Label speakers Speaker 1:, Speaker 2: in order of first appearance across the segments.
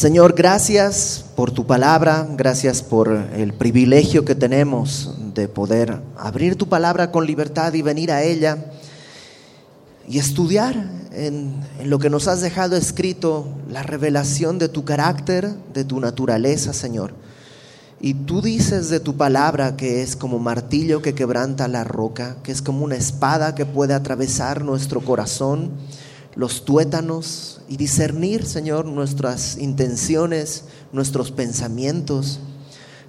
Speaker 1: Señor, gracias por tu palabra, gracias por el privilegio que tenemos de poder abrir tu palabra con libertad y venir a ella y estudiar en, lo que nos has dejado escrito la revelación de tu carácter, de tu naturaleza, Señor. Y tú dices de tu palabra que es como martillo que quebranta la roca, que es como una espada que puede atravesar nuestro corazón, los tuétanos y discernir, Señor, nuestras intenciones, nuestros pensamientos.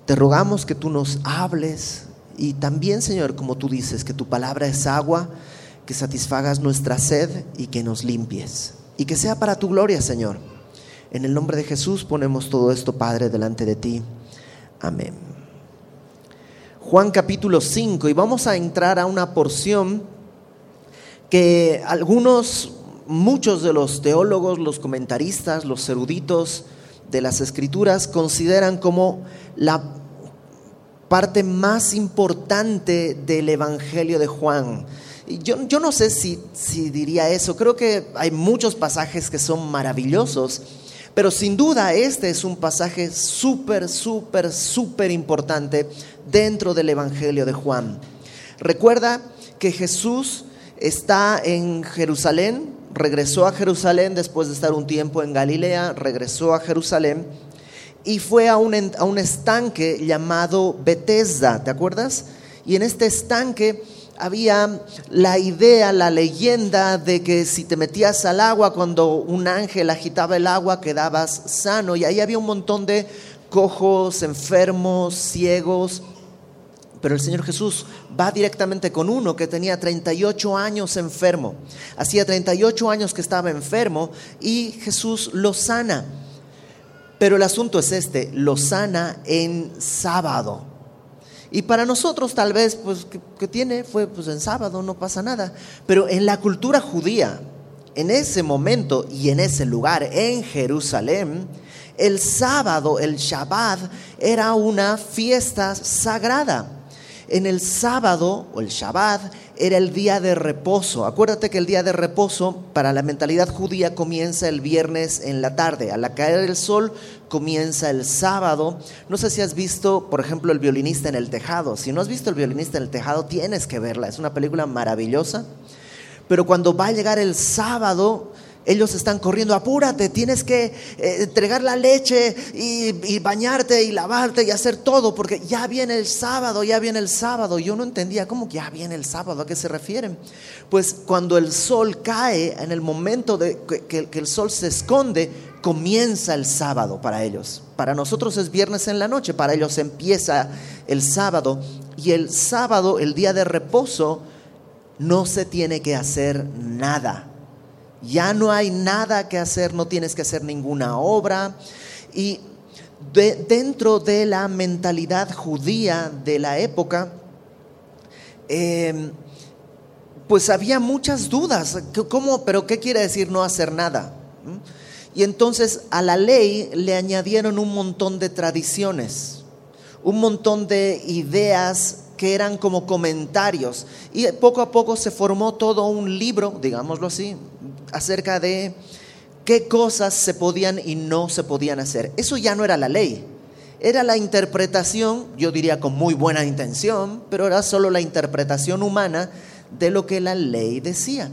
Speaker 1: Te rogamos que tú nos hables y también, Señor, como tú dices, que tu palabra es agua, que satisfagas nuestra sed y que nos limpies. Y que sea para tu gloria, Señor. En el nombre de Jesús ponemos todo esto, Padre, delante de ti. Amén. Juan capítulo 5 y vamos a entrar a una porción que algunos, muchos de los teólogos, los comentaristas, los eruditos de las escrituras consideran como la parte más importante del Evangelio de Juan. Yo, yo no sé si, si diría eso, creo que hay muchos pasajes que son maravillosos, pero sin duda este es un pasaje súper, súper, súper importante dentro del Evangelio de Juan. Recuerda que Jesús está en Jerusalén, regresó a Jerusalén después de estar un tiempo en Galilea, regresó a Jerusalén y fue a un, a un estanque llamado Bethesda, ¿te acuerdas? Y en este estanque había la idea, la leyenda de que si te metías al agua cuando un ángel agitaba el agua quedabas sano y ahí había un montón de cojos, enfermos, ciegos. Pero el Señor Jesús va directamente con uno que tenía 38 años enfermo. Hacía 38 años que estaba enfermo y Jesús lo sana. Pero el asunto es este, lo sana en sábado. Y para nosotros tal vez, pues, que, tiene, fue pues en sábado, no pasa nada. Pero en la cultura judía, en ese momento y en ese lugar, en Jerusalén, el sábado, el Shabbat, era una fiesta sagrada. En el sábado o el Shabbat era el día de reposo. Acuérdate que el día de reposo para la mentalidad judía comienza el viernes en la tarde. A la caer del sol comienza el sábado. No sé si has visto, por ejemplo, El violinista en el tejado. Si no has visto El violinista en el tejado, tienes que verla. Es una película maravillosa. Pero cuando va a llegar el sábado, ellos están corriendo, apúrate, tienes que eh, entregar la leche y, bañarte y lavarte y hacer todo, porque ya viene el sábado, ya viene el sábado. Yo no entendía, ¿cómo ya viene el sábado? ¿A qué se refieren? Pues cuando el sol cae, en el momento de que el sol se esconde, comienza el sábado para ellos. Para nosotros es viernes en la noche, para ellos empieza el sábado. Y el sábado, el día de reposo, no se tiene que hacer nada ya no hay nada que hacer, no tienes que hacer ninguna obra. Y dentro de la mentalidad judía de la época, em, pues había muchas dudas. ¿Cómo, pero qué quiere decir no hacer nada? ¿Mm? Y entonces a la ley le añadieron un montón de tradiciones, un montón de ideas que eran como comentarios. Y poco a poco se formó todo un libro, digámoslo así, acerca de qué cosas se podían y no se podían hacer. Eso ya no era la ley, era la interpretación, yo diría con muy buena intención, pero era solo la interpretación humana de lo que la ley decía.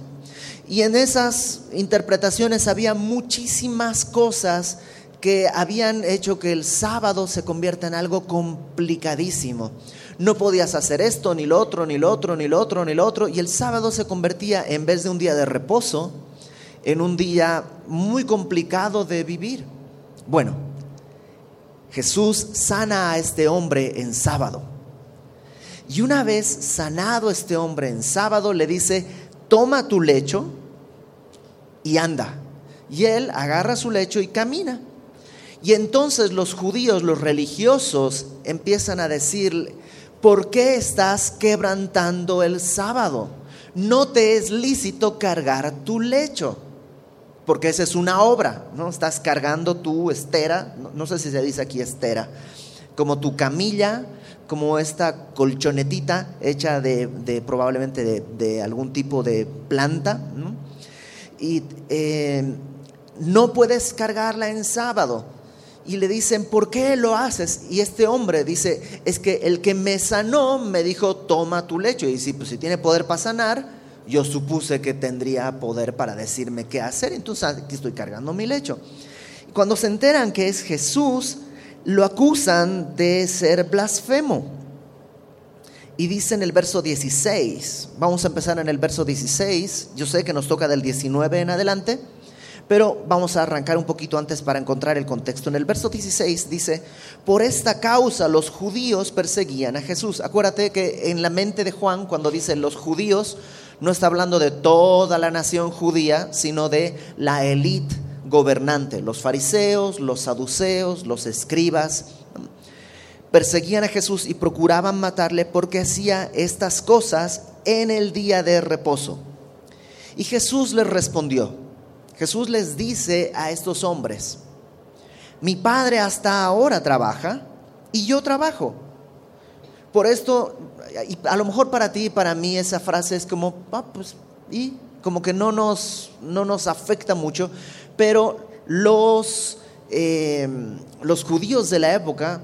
Speaker 1: Y en esas interpretaciones había muchísimas cosas que habían hecho que el sábado se convierta en algo complicadísimo. No podías hacer esto, ni lo otro, ni lo otro, ni lo otro, ni lo otro. Y el sábado se convertía, en vez de un día de reposo, en un día muy complicado de vivir. Bueno, Jesús sana a este hombre en sábado. Y una vez sanado este hombre en sábado, le dice, toma tu lecho y anda. Y él agarra su lecho y camina. Y entonces los judíos, los religiosos, empiezan a decir, ¿por qué estás quebrantando el sábado? No te es lícito cargar tu lecho porque esa es una obra, ¿no? Estás cargando tu estera, no, sé si se dice aquí estera, como tu camilla, como esta colchonetita hecha de, probablemente de, algún tipo de planta, Y eh, no puedes cargarla en sábado. y le dicen, ¿por qué lo haces? Y este hombre dice, es que el que me sanó me dijo, toma tu lecho. Y si, pues, si tiene poder para sanar, yo supuse que tendría poder para decirme qué hacer, entonces aquí estoy cargando mi lecho. Cuando se enteran que es Jesús, lo acusan de ser blasfemo. Y dice en el verso 16, vamos a empezar en el verso 16, yo sé que nos toca del 19 en adelante, pero vamos a arrancar un poquito antes para encontrar el contexto. En el verso 16 dice, por esta causa los judíos perseguían a Jesús. Acuérdate que en la mente de Juan, cuando dice los judíos, no está hablando de toda la nación judía, sino de la élite gobernante, los fariseos, los saduceos, los escribas. Perseguían a Jesús y procuraban matarle porque hacía estas cosas en el día de reposo. Y Jesús les respondió, Jesús les dice a estos hombres, mi padre hasta ahora trabaja y yo trabajo. Por esto, a lo mejor para ti y para mí esa frase es como, ah, pues, y como que no nos, no nos afecta mucho, pero los, eh, los judíos de la época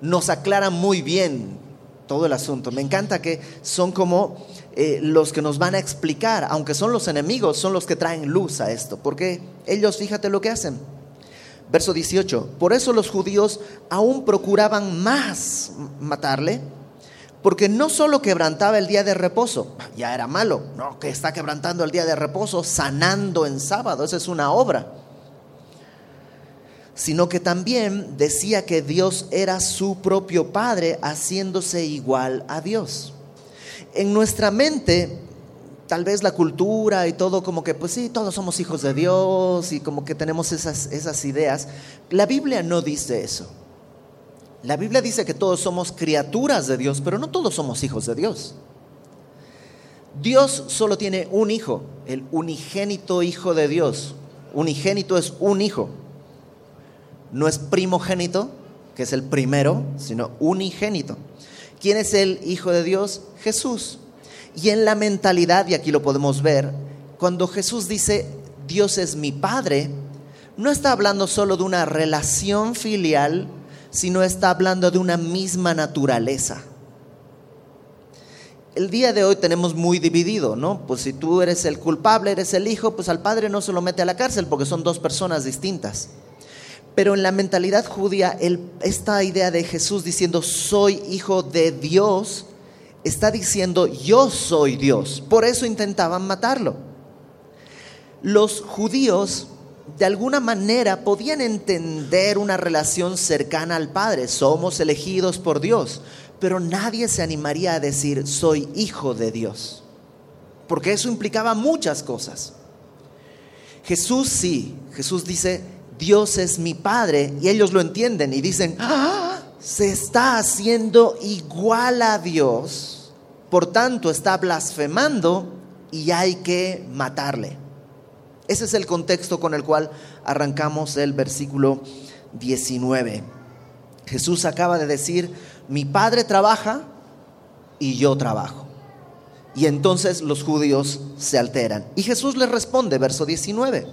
Speaker 1: nos aclaran muy bien todo el asunto. Me encanta que son como eh, los que nos van a explicar, aunque son los enemigos, son los que traen luz a esto, porque ellos, fíjate lo que hacen. Verso 18, por eso los judíos aún procuraban más matarle, porque no solo quebrantaba el día de reposo, ya era malo, no, que está quebrantando el día de reposo, sanando en sábado, esa es una obra sino que también decía que Dios era su propio Padre, haciéndose igual a Dios. En nuestra mente, tal vez la cultura y todo, como que, pues sí, todos somos hijos de Dios y como que tenemos esas, esas ideas. La Biblia no dice eso. La Biblia dice que todos somos criaturas de Dios, pero no todos somos hijos de Dios. Dios solo tiene un hijo, el unigénito hijo de Dios. Unigénito es un hijo no es primogénito, que es el primero, sino unigénito. ¿Quién es el Hijo de Dios? Jesús. Y en la mentalidad, y aquí lo podemos ver, cuando Jesús dice, Dios es mi Padre, no está hablando solo de una relación filial, sino está hablando de una misma naturaleza. El día de hoy tenemos muy dividido, ¿no? Pues si tú eres el culpable, eres el hijo, pues al padre no se lo mete a la cárcel porque son dos personas distintas. Pero en la mentalidad judía, esta idea de Jesús diciendo soy hijo de Dios, está diciendo yo soy Dios. Por eso intentaban matarlo. Los judíos de alguna manera podían entender una relación cercana al Padre. Somos elegidos por Dios. Pero nadie se animaría a decir soy hijo de Dios. Porque eso implicaba muchas cosas. Jesús sí. Jesús dice, Dios es mi Padre, y ellos lo entienden y dicen, ¡Ah! se está haciendo igual a Dios, por tanto está blasfemando y hay que matarle. Ese es el contexto con el cual arrancamos el versículo 19. Jesús acaba de decir, mi Padre trabaja y yo trabajo. Y entonces los judíos se alteran. Y Jesús les responde, verso 19.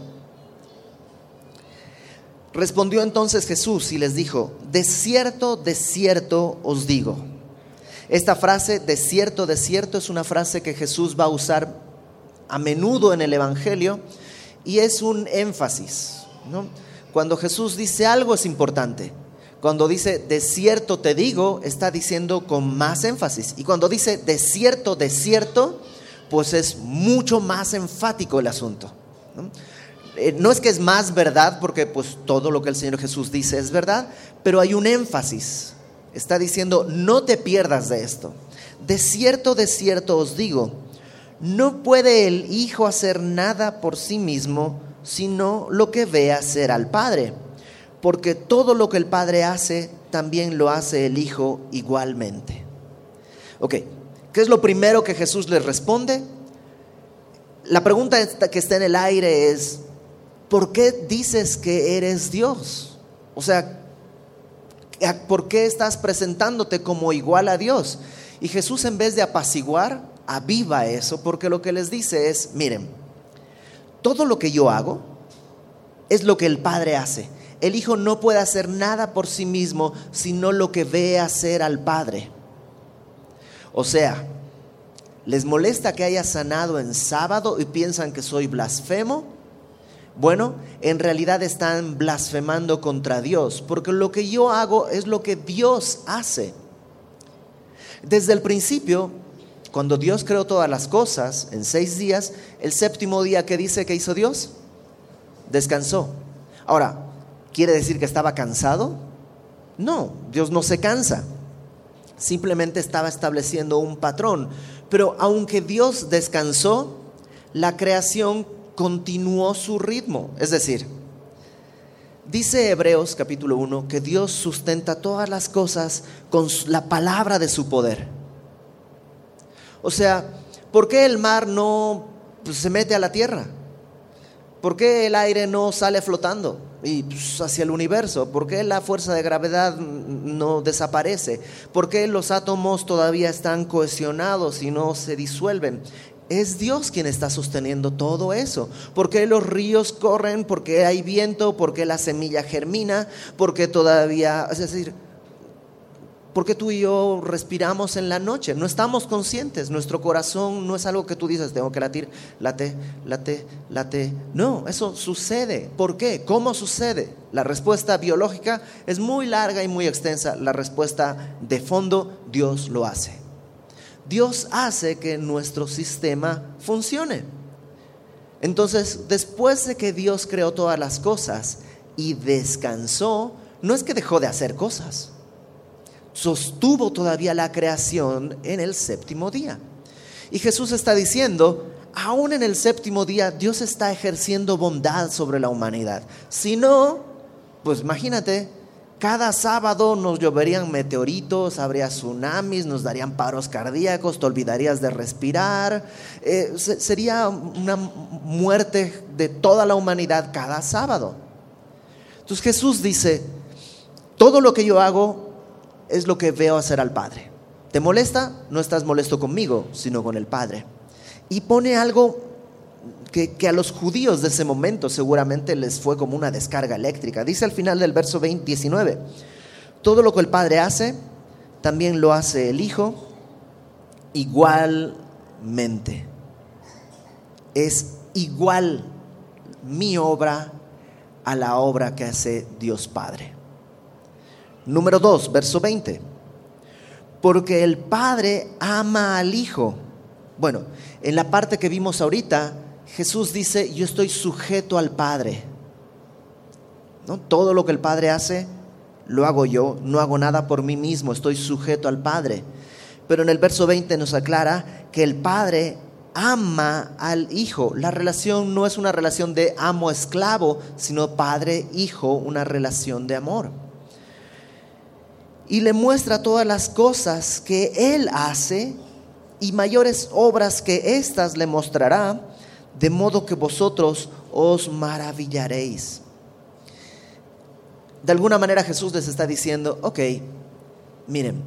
Speaker 1: Respondió entonces Jesús y les dijo, de cierto, de cierto os digo. Esta frase, de cierto, de cierto, es una frase que Jesús va a usar a menudo en el Evangelio y es un énfasis. Cuando Jesús dice algo es importante. Cuando dice, de cierto te digo, está diciendo con más énfasis. Y cuando dice, de cierto, de cierto, pues es mucho más enfático el asunto. ¿no? Eh, no es que es más verdad, porque pues todo lo que el Señor Jesús dice es verdad, pero hay un énfasis. Está diciendo, no te pierdas de esto. De cierto, de cierto os digo, no puede el Hijo hacer nada por sí mismo, sino lo que ve hacer al Padre. Porque todo lo que el Padre hace, también lo hace el Hijo igualmente. Ok, ¿qué es lo primero que Jesús les responde? La pregunta que está en el aire es, ¿por qué dices que eres Dios? O sea, ¿por qué estás presentándote como igual a Dios? Y Jesús en vez de apaciguar, aviva eso, porque lo que les dice es, miren, todo lo que yo hago es lo que el Padre hace. el Hijo no puede hacer nada por sí mismo, sino lo que ve hacer al Padre. O sea, ¿les molesta que haya sanado en sábado y piensan que soy blasfemo? Bueno, en realidad están blasfemando contra Dios, porque lo que yo hago es lo que Dios hace. Desde el principio, cuando Dios creó todas las cosas en seis días, el séptimo día que dice que hizo Dios, descansó. Ahora, ¿quiere decir que estaba cansado? No, Dios no se cansa. Simplemente estaba estableciendo un patrón. Pero aunque Dios descansó, la creación continuó su ritmo. Es decir, dice Hebreos capítulo 1 que Dios sustenta todas las cosas con la palabra de su poder. O sea, ¿por qué el mar no pues, se mete a la tierra? ¿Por qué el aire no sale flotando y pues, hacia el universo? ¿Por qué la fuerza de gravedad no desaparece? ¿Por qué los átomos todavía están cohesionados y no se disuelven? Es Dios quien está sosteniendo todo eso. ¿Por qué los ríos corren? ¿Por qué hay viento? ¿Por qué la semilla germina? ¿Por qué todavía, es decir, porque tú y yo respiramos en la noche, no estamos conscientes, nuestro corazón no es algo que tú dices, tengo que latir, late, late, late. No, eso sucede. ¿Por qué? ¿Cómo sucede? La respuesta biológica es muy larga y muy extensa, la respuesta de fondo, Dios lo hace. Dios hace que nuestro sistema funcione. Entonces, después de que Dios creó todas las cosas y descansó, no es que dejó de hacer cosas sostuvo todavía la creación en el séptimo día. Y Jesús está diciendo, aún en el séptimo día Dios está ejerciendo bondad sobre la humanidad. Si no, pues imagínate, cada sábado nos lloverían meteoritos, habría tsunamis, nos darían paros cardíacos, te olvidarías de respirar. Eh, sería una muerte de toda la humanidad cada sábado. Entonces Jesús dice, todo lo que yo hago es lo que veo hacer al Padre. ¿Te molesta? No estás molesto conmigo, sino con el Padre. Y pone algo que, a los judíos de ese momento seguramente les fue como una descarga eléctrica. Dice al final del verso 20, 19, todo lo que el Padre hace, también lo hace el Hijo igualmente. Es igual mi obra a la obra que hace Dios Padre. Número 2, verso 20. Porque el Padre ama al Hijo. Bueno, en la parte que vimos ahorita, Jesús dice, yo estoy sujeto al Padre. ¿No? Todo lo que el Padre hace, lo hago yo, no hago nada por mí mismo, estoy sujeto al Padre. Pero en el verso 20 nos aclara que el Padre ama al Hijo. La relación no es una relación de amo-esclavo, sino Padre-Hijo, una relación de amor y le muestra todas las cosas que Él hace y mayores obras que éstas le mostrará, de modo que vosotros os maravillaréis. De alguna manera Jesús les está diciendo, ok, miren,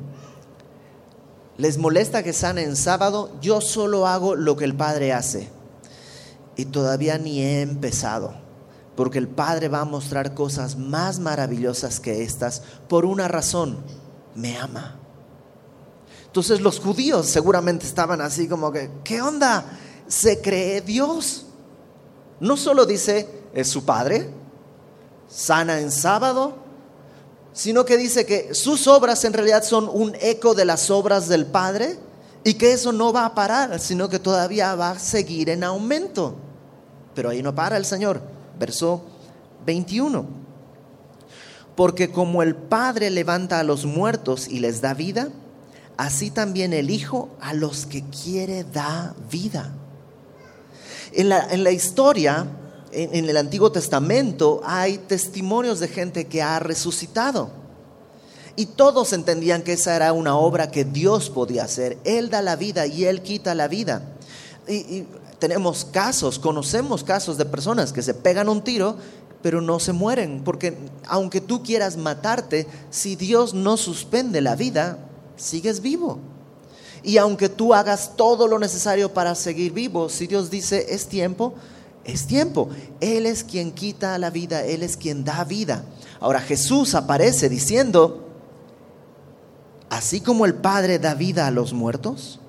Speaker 1: les molesta que sane en sábado, yo solo hago lo que el Padre hace. Y todavía ni he empezado, porque el Padre va a mostrar cosas más maravillosas que estas por una razón me ama. Entonces los judíos seguramente estaban así como que, ¿qué onda? Se cree Dios. No solo dice, es su padre, sana en sábado, sino que dice que sus obras en realidad son un eco de las obras del Padre y que eso no va a parar, sino que todavía va a seguir en aumento. Pero ahí no para el Señor. Verso 21 porque como el Padre levanta a los muertos y les da vida, así también el Hijo a los que quiere da vida. En la, historia, en, en el Antiguo Testamento, hay testimonios de gente que ha resucitado. Y todos entendían que esa era una obra que Dios podía hacer. Él da la vida y Él quita la vida. Y, tenemos casos, conocemos casos de personas que se pegan un tiro pero no se mueren, porque aunque tú quieras matarte, si Dios no suspende la vida, sigues vivo. Y aunque tú hagas todo lo necesario para seguir vivo, si Dios dice es tiempo, es tiempo. Él es quien quita la vida, Él es quien da vida. Ahora Jesús aparece diciendo, así como el Padre da vida a los muertos,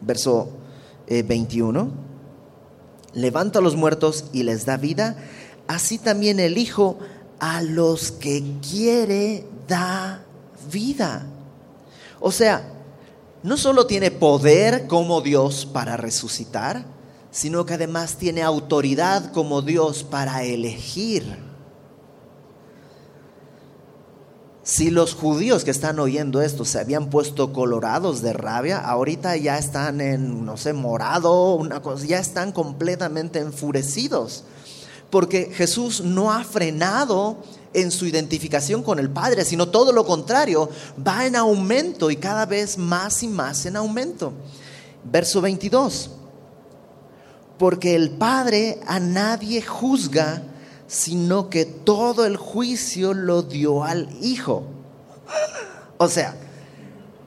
Speaker 1: verso 21, eh, levanta a los muertos y les da vida, así también el Hijo a los que quiere da vida. O sea, no solo tiene poder como Dios para resucitar, sino que además tiene autoridad como Dios para elegir. Si los judíos que están oyendo esto se habían puesto colorados de rabia, ahorita ya están en, no sé, morado, una cosa, ya están completamente enfurecidos. Porque Jesús no ha frenado en su identificación con el Padre, sino todo lo contrario, va en aumento y cada vez más y más en aumento. Verso 22 porque el Padre a nadie juzga, sino que todo el juicio lo dio al Hijo. O sea,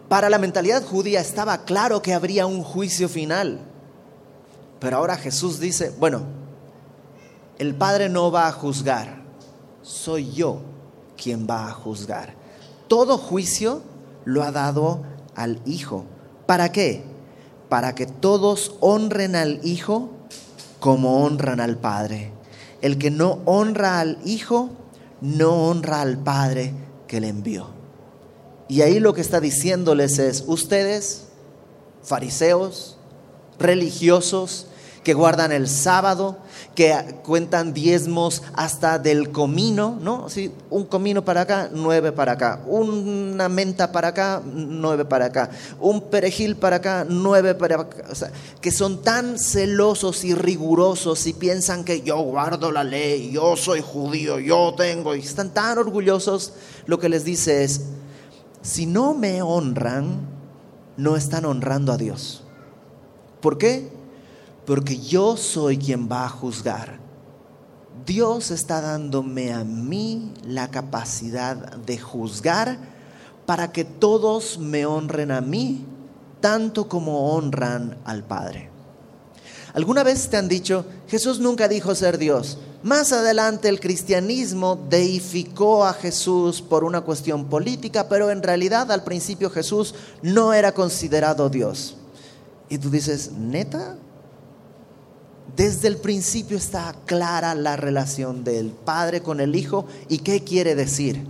Speaker 1: para la mentalidad judía estaba claro que habría un juicio final. Pero ahora Jesús dice, bueno, el Padre no va a juzgar, soy yo quien va a juzgar. Todo juicio lo ha dado al Hijo. ¿Para qué? Para que todos honren al Hijo como honran al Padre. El que no honra al Hijo, no honra al Padre que le envió. Y ahí lo que está diciéndoles es, ustedes, fariseos, religiosos, que guardan el sábado, que cuentan diezmos hasta del comino, ¿no? Sí, un comino para acá, nueve para acá, una menta para acá, nueve para acá, un perejil para acá, nueve para acá. O sea, que son tan celosos y rigurosos y piensan que yo guardo la ley, yo soy judío, yo tengo, y están tan orgullosos, lo que les dice es, si no me honran, no están honrando a Dios. ¿Por qué? Porque yo soy quien va a juzgar. Dios está dándome a mí la capacidad de juzgar para que todos me honren a mí, tanto como honran al Padre. ¿Alguna vez te han dicho, Jesús nunca dijo ser Dios? Más adelante el cristianismo deificó a Jesús por una cuestión política, pero en realidad al principio Jesús no era considerado Dios. Y tú dices, ¿neta? Desde el principio está clara la relación del padre con el hijo y qué quiere decir.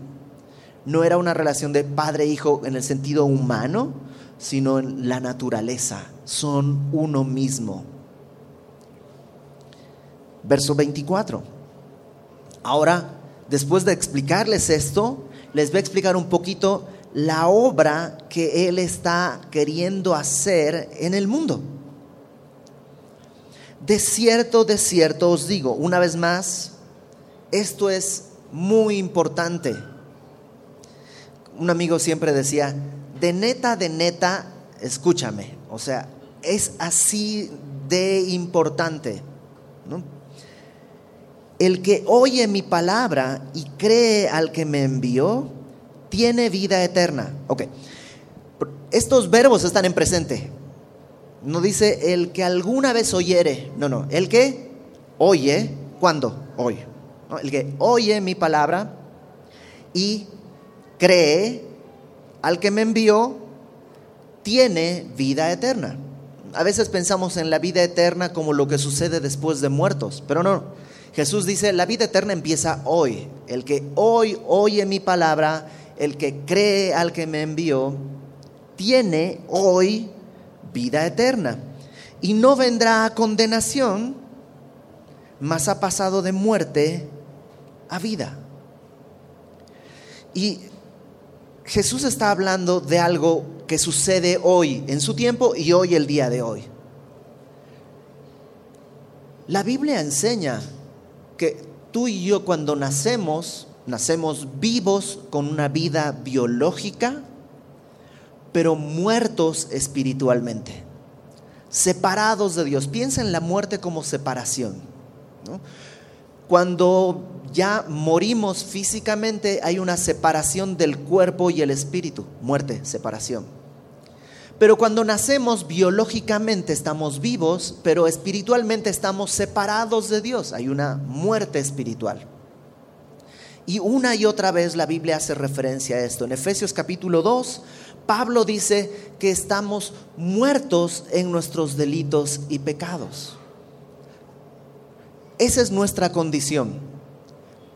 Speaker 1: No era una relación de padre-hijo en el sentido humano, sino en la naturaleza. Son uno mismo. Verso 24. Ahora, después de explicarles esto, les voy a explicar un poquito la obra que Él está queriendo hacer en el mundo. De cierto, de cierto os digo, una vez más, esto es muy importante. Un amigo siempre decía, de neta, de neta, escúchame. O sea, es así de importante. El que oye mi palabra y cree al que me envió, tiene vida eterna. Ok. Estos verbos están en presente. No dice el que alguna vez oyere. No, no. El que oye. ¿Cuándo? Hoy. El que oye mi palabra y cree al que me envió, tiene vida eterna. A veces pensamos en la vida eterna como lo que sucede después de muertos, pero no. Jesús dice, la vida eterna empieza hoy. El que hoy oye mi palabra, el que cree al que me envió, tiene hoy vida eterna. Y no vendrá a condenación, mas ha pasado de muerte a vida. Y Jesús está hablando de algo que sucede hoy, en su tiempo y hoy el día de hoy. La Biblia enseña que tú y yo cuando nacemos, nacemos vivos con una vida biológica, pero muertos espiritualmente, separados de Dios. Piensa en la muerte como separación. Cuando ya morimos físicamente hay una separación del cuerpo y el espíritu, muerte, separación. Pero cuando nacemos biológicamente estamos vivos, pero espiritualmente estamos separados de Dios. Hay una muerte espiritual. Y una y otra vez la Biblia hace referencia a esto. En Efesios capítulo 2, Pablo dice que estamos muertos en nuestros delitos y pecados. Esa es nuestra condición.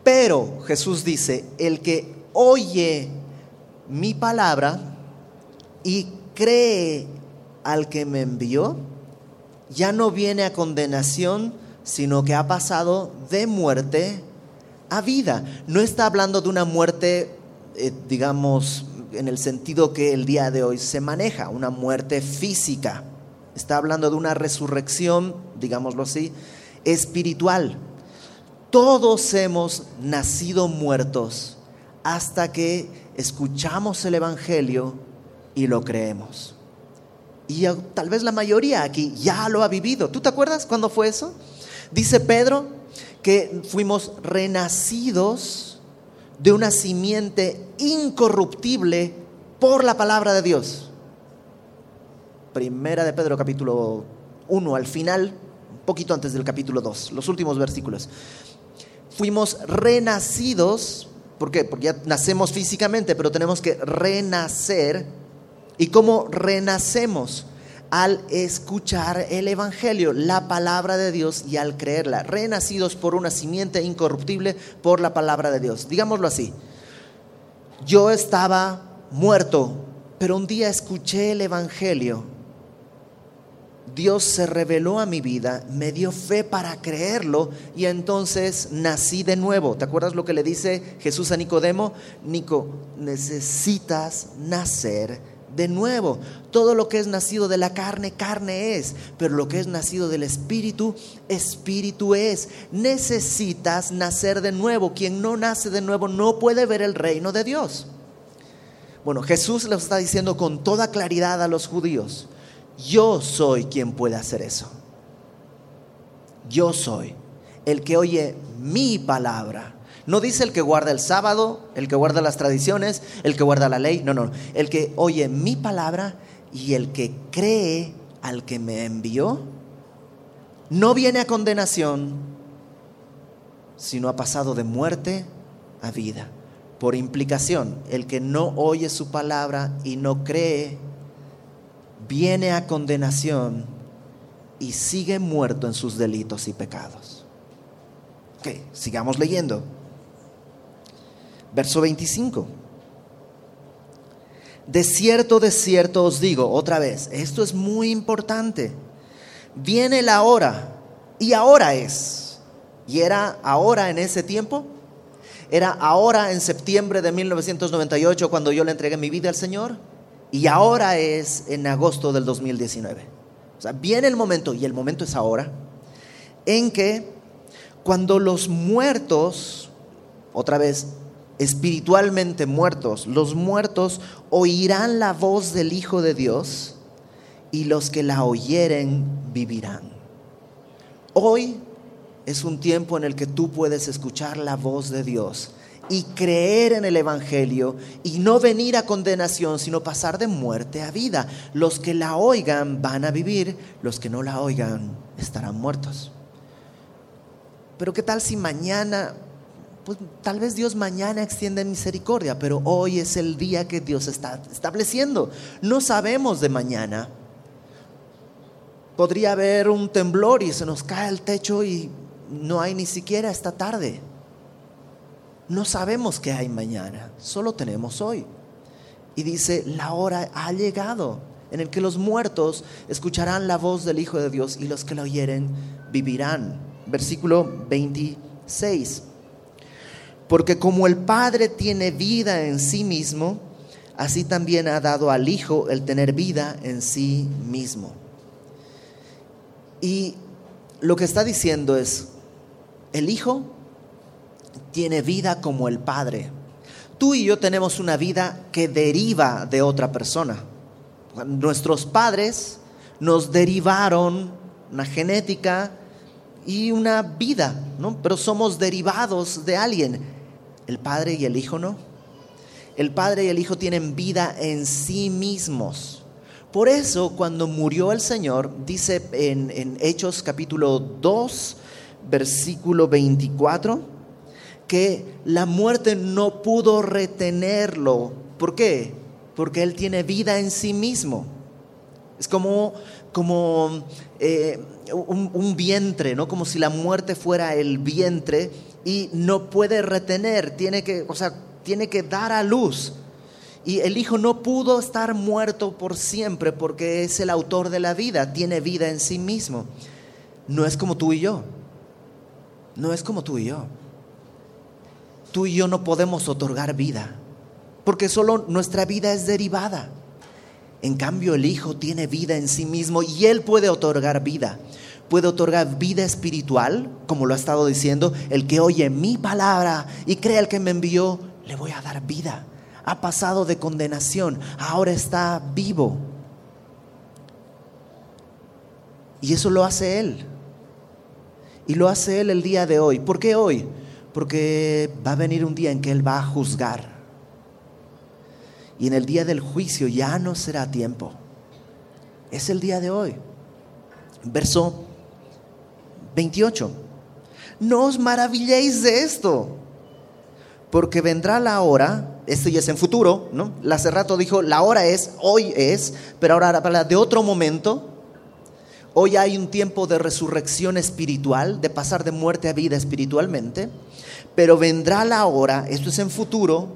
Speaker 1: Pero Jesús dice, el que oye mi palabra y cree al que me envió, ya no viene a condenación, sino que ha pasado de muerte a vida. No está hablando de una muerte, eh, digamos, en el sentido que el día de hoy se maneja, una muerte física. Está hablando de una resurrección, digámoslo así, espiritual. Todos hemos nacido muertos hasta que escuchamos el Evangelio y lo creemos. Y tal vez la mayoría aquí ya lo ha vivido. ¿Tú te acuerdas cuándo fue eso? Dice Pedro que fuimos renacidos de una simiente incorruptible por la palabra de Dios. Primera de Pedro capítulo 1 al final, un poquito antes del capítulo 2, los últimos versículos. Fuimos renacidos, ¿por qué? Porque ya nacemos físicamente, pero tenemos que renacer. ¿Y cómo renacemos? Al escuchar el Evangelio, la palabra de Dios y al creerla, renacidos por una simiente incorruptible por la palabra de Dios. Digámoslo así, yo estaba muerto, pero un día escuché el Evangelio. Dios se reveló a mi vida, me dio fe para creerlo y entonces nací de nuevo. ¿Te acuerdas lo que le dice Jesús a Nicodemo? Nico, necesitas nacer de nuevo. Todo lo que es nacido de la carne, carne es, pero lo que es nacido del Espíritu, Espíritu es. Necesitas nacer de nuevo. Quien no nace de nuevo no puede ver el reino de Dios. Bueno, Jesús le está diciendo con toda claridad a los judíos, yo soy quien puede hacer eso. Yo soy el que oye mi palabra no dice el que guarda el sábado, el que guarda las tradiciones, el que guarda la ley. No, no. El que oye mi palabra y el que cree al que me envió, no viene a condenación, sino ha pasado de muerte a vida. Por implicación, el que no oye su palabra y no cree, viene a condenación y sigue muerto en sus delitos y pecados. Ok, sigamos leyendo. Verso 25. De cierto, de cierto os digo, otra vez, esto es muy importante. Viene la hora, y ahora es. ¿Y era ahora en ese tiempo? Era ahora en septiembre de 1998 cuando yo le entregué mi vida al Señor, y ahora es en agosto del 2019. O sea, viene el momento, y el momento es ahora, en que cuando los muertos, otra vez, espiritualmente muertos. Los muertos oirán la voz del Hijo de Dios y los que la oyeren vivirán. Hoy es un tiempo en el que tú puedes escuchar la voz de Dios y creer en el Evangelio y no venir a condenación, sino pasar de muerte a vida. Los que la oigan van a vivir, los que no la oigan estarán muertos. Pero ¿qué tal si mañana pues tal vez Dios mañana extiende misericordia, pero hoy es el día que Dios está estableciendo. No sabemos de mañana. Podría haber un temblor y se nos cae el techo y no hay ni siquiera esta tarde. No sabemos qué hay mañana, solo tenemos hoy. Y dice, la hora ha llegado en el que los muertos escucharán la voz del Hijo de Dios y los que lo oyeren vivirán. Versículo 26. Porque como el Padre tiene vida en sí mismo, así también ha dado al Hijo el tener vida en sí mismo. Y lo que está diciendo es, el Hijo tiene vida como el Padre. Tú y yo tenemos una vida que deriva de otra persona. Nuestros padres nos derivaron una genética y una vida, ¿no? Pero somos derivados de alguien. El Padre y el Hijo no. El Padre y el Hijo tienen vida en sí mismos. Por eso cuando murió el Señor, dice en, en Hechos capítulo 2, versículo 24, que la muerte no pudo retenerlo. ¿Por qué? Porque Él tiene vida en sí mismo. Es como, como eh, un, un, vientre, ¿no? Como si la muerte fuera el vientre y no puede retener, tiene que, o sea, tiene que dar a luz. Y el Hijo no pudo estar muerto por siempre porque es el autor de la vida, tiene vida en sí mismo. No es como tú y yo. No es como tú y yo. Tú y yo no podemos otorgar vida porque solo nuestra vida es derivada. En cambio, el Hijo tiene vida en sí mismo y Él puede otorgar vida. Puede otorgar vida espiritual, como lo ha estado diciendo, el que oye mi palabra y cree al que me envió, le voy a dar vida ha pasado de condenación, ahora está vivo. Y eso lo hace Él. Y lo hace Él el día de hoy. ¿Por qué hoy? Porque va a venir un día en que Él va a juzgar. Y en el día del juicio ya no será tiempo. Es el día de hoy. Verso 28. No os maravilléis de esto, porque vendrá la hora esto ya es en futuro, ¿no? Hace rato dijo, la hora es, hoy es, pero ahora habla de otro momento. Hoy hay un tiempo de resurrección espiritual, de pasar de muerte a vida espiritualmente, pero vendrá la hora, esto es en futuro,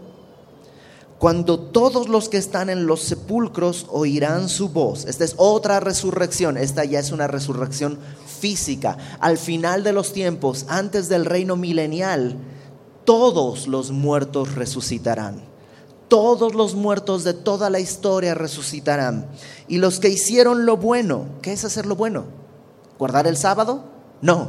Speaker 1: cuando todos los que están en los sepulcros oirán su voz. Esta es otra resurrección, esta ya es una resurrección física. Al final de los tiempos, antes del reino milenial, todos los muertos resucitarán. Todos los muertos de toda la historia resucitarán. Y los que hicieron lo bueno, ¿qué es hacer lo bueno? ¿Guardar el sábado? No.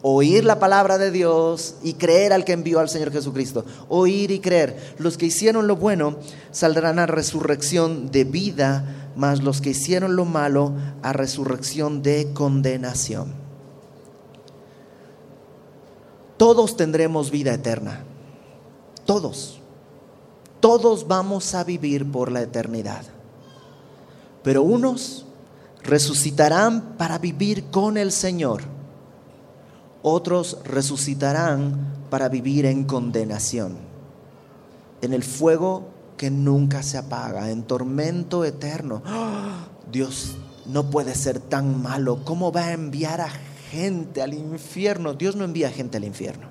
Speaker 1: Oír la palabra de Dios y creer al que envió al Señor Jesucristo. Oír y creer. Los que hicieron lo bueno saldrán a resurrección de vida, mas los que hicieron lo malo a resurrección de condenación todos tendremos vida eterna. Todos. Todos vamos a vivir por la eternidad. Pero unos resucitarán para vivir con el Señor. Otros resucitarán para vivir en condenación. En el fuego que nunca se apaga, en tormento eterno. Dios no puede ser tan malo. ¿Cómo va a enviar a gente al infierno. Dios no envía gente al infierno.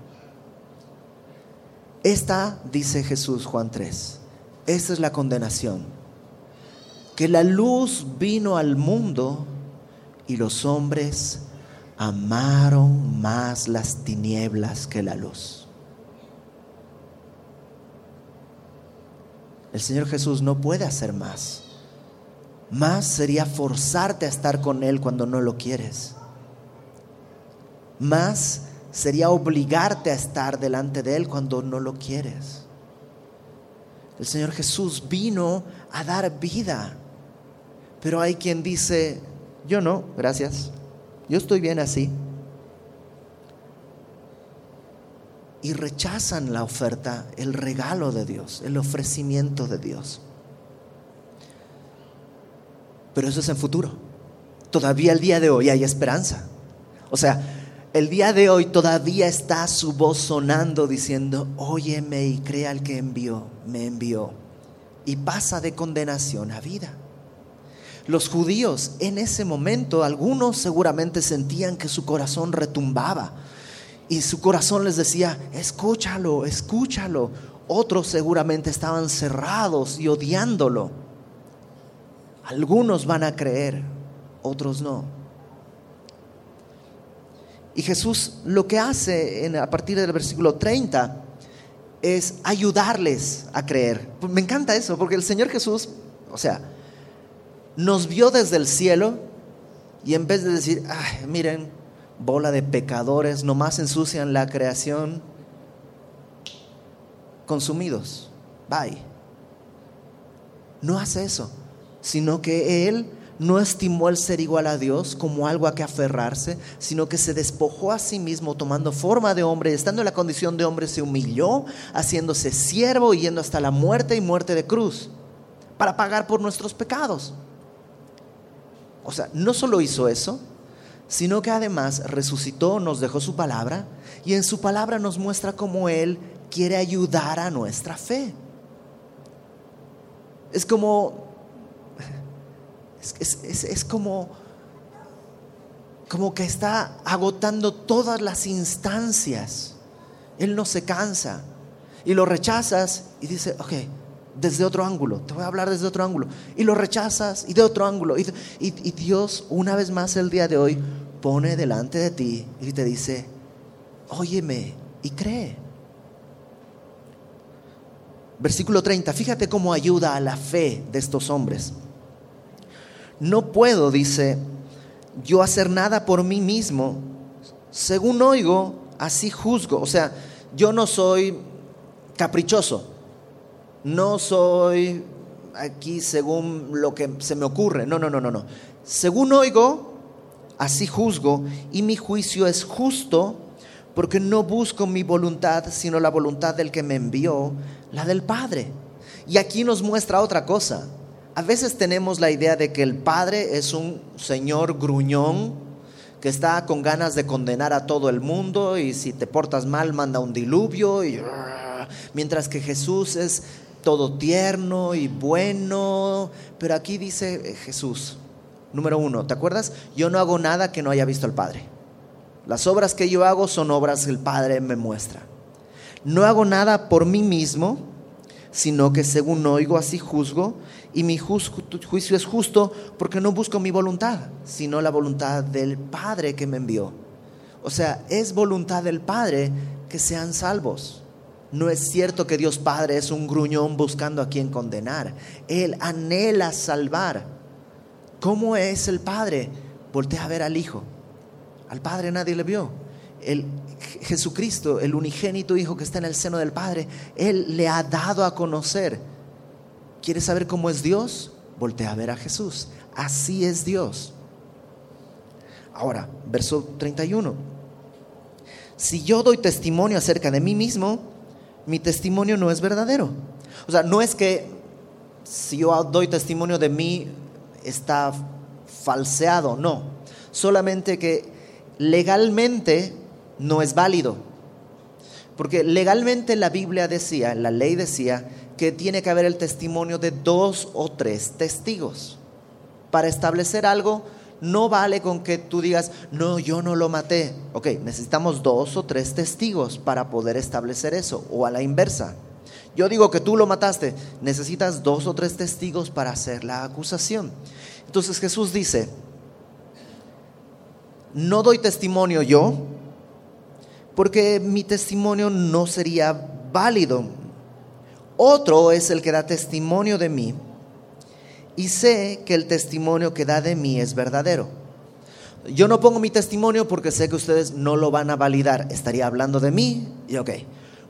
Speaker 1: Esta, dice Jesús Juan 3, esta es la condenación. Que la luz vino al mundo y los hombres amaron más las tinieblas que la luz. El Señor Jesús no puede hacer más. Más sería forzarte a estar con Él cuando no lo quieres más sería obligarte a estar delante de Él cuando no lo quieres. El Señor Jesús vino a dar vida, pero hay quien dice, yo no, gracias, yo estoy bien así. Y rechazan la oferta, el regalo de Dios, el ofrecimiento de Dios. Pero eso es en futuro. Todavía el día de hoy hay esperanza. O sea, el día de hoy todavía está su voz sonando diciendo, óyeme y crea al que envió, me envió. Y pasa de condenación a vida. Los judíos en ese momento, algunos seguramente sentían que su corazón retumbaba y su corazón les decía, escúchalo, escúchalo. Otros seguramente estaban cerrados y odiándolo. Algunos van a creer, otros no. Y Jesús lo que hace a partir del versículo 30 es ayudarles a creer. Me encanta eso, porque el Señor Jesús, o sea, nos vio desde el cielo y en vez de decir, Ay, miren, bola de pecadores, nomás ensucian la creación, consumidos, bye. No hace eso, sino que Él no estimó el ser igual a Dios como algo a que aferrarse, sino que se despojó a sí mismo tomando forma de hombre y estando en la condición de hombre se humilló, haciéndose siervo y yendo hasta la muerte y muerte de cruz para pagar por nuestros pecados. o sea, no solo hizo eso, sino que además resucitó, nos dejó su palabra y en su palabra nos muestra cómo Él quiere ayudar a nuestra fe. Es como, es, como, como que está agotando todas las instancias. Él no se cansa y lo rechazas y dice, ok, desde otro ángulo, te voy a hablar desde otro ángulo. Y lo rechazas y de otro ángulo. Y, Dios, una vez más el día de hoy, pone delante de ti y te dice, óyeme y cree. Versículo 30, fíjate cómo ayuda a la fe de estos hombres. No puedo, dice, yo hacer nada por mí mismo. Según oigo, así juzgo. O sea, yo no soy caprichoso no soy aquí según lo que se me ocurre. No, no, no, no, no. Según oigo, así juzgo y mi juicio es justo porque no busco mi voluntad, sino la voluntad del que me envió, la del Padre. Y aquí nos muestra otra cosa. A veces tenemos la idea de que el Padre es un señor gruñón que está con ganas de condenar a todo el mundo y si te portas mal manda un diluvio y mientras que Jesús es todo tierno y bueno, pero aquí dice Jesús, número uno, ¿te acuerdas? Yo no hago nada que no haya visto el Padre. Las obras que yo hago son obras que el Padre me muestra. No hago nada por mí mismo, sino que según oigo así juzgo, y mi juicio es justo porque no busco mi voluntad, sino la voluntad del Padre que me envió. O sea, es voluntad del Padre que sean salvos. No es cierto que Dios Padre es un gruñón buscando a quien condenar. Él anhela salvar. ¿Cómo es el Padre? Voltea a ver al Hijo. Al Padre nadie le vio. El Jesucristo, el unigénito Hijo que está en el seno del Padre, Él le ha dado a conocer. ¿Quieres saber cómo es Dios? Voltea a ver a Jesús. Así es Dios. Ahora, verso 31. Si yo doy testimonio acerca de mí mismo, mi testimonio no es verdadero. O sea, no es que si yo doy testimonio de mí está falseado, no. Solamente que legalmente no es válido. Porque legalmente la Biblia decía, la ley decía, que tiene que haber el testimonio de dos o tres testigos. Para establecer algo, no vale con que tú digas, no, yo no lo maté. Ok, necesitamos dos o tres testigos para poder establecer eso, o a la inversa. Yo digo que tú lo mataste, necesitas dos o tres testigos para hacer la acusación. Entonces Jesús dice, no doy testimonio yo, porque mi testimonio no sería válido. Otro es el que da testimonio de mí y sé que el testimonio que da de mí es verdadero. Yo no pongo mi testimonio porque sé que ustedes no lo van a validar. Estaría hablando de mí y ok,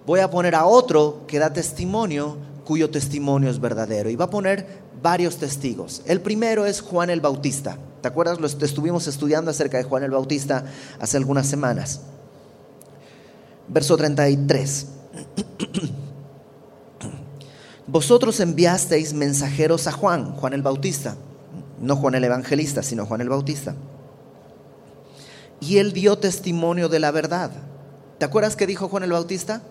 Speaker 1: voy a poner a otro que da testimonio cuyo testimonio es verdadero. Y va a poner varios testigos. El primero es Juan el Bautista. ¿Te acuerdas? Lo estuvimos estudiando acerca de Juan el Bautista hace algunas semanas. Verso 33. Vosotros enviasteis mensajeros a Juan, Juan el Bautista, no Juan el Evangelista, sino Juan el Bautista. Y él dio testimonio de la verdad. ¿Te acuerdas que dijo Juan el Bautista?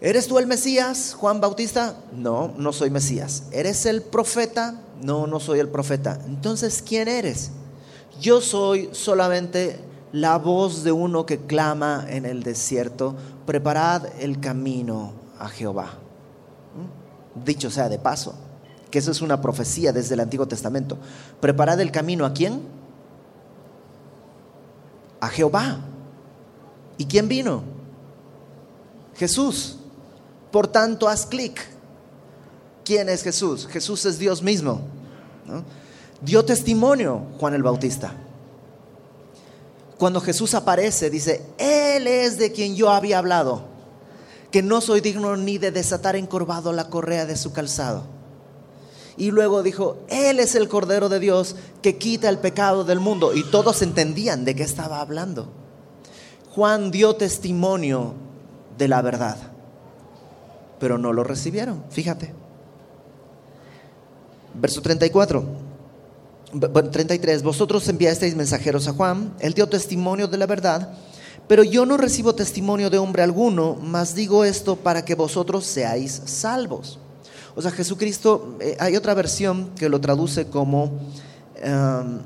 Speaker 1: ¿Eres tú el Mesías, Juan Bautista? No, no soy Mesías. ¿Eres el profeta? No, no soy el profeta. Entonces, ¿quién eres? Yo soy solamente la voz de uno que clama en el desierto, preparad el camino a Jehová. ¿Mm? Dicho sea de paso, que eso es una profecía desde el Antiguo Testamento. Preparad el camino a quién? A Jehová. ¿Y quién vino? Jesús. Por tanto, haz clic. ¿Quién es Jesús? Jesús es Dios mismo. Dio testimonio Juan el Bautista. Cuando Jesús aparece, dice, Él es de quien yo había hablado que no soy digno ni de desatar encorvado la correa de su calzado. Y luego dijo, Él es el Cordero de Dios que quita el pecado del mundo. Y todos entendían de qué estaba hablando. Juan dio testimonio de la verdad, pero no lo recibieron. Fíjate. Verso 34. 33, vosotros enviasteis mensajeros a Juan, él dio testimonio de la verdad, pero yo no recibo testimonio de hombre alguno, mas digo esto para que vosotros seáis salvos. O sea, Jesucristo, eh, hay otra versión que lo traduce como... Um,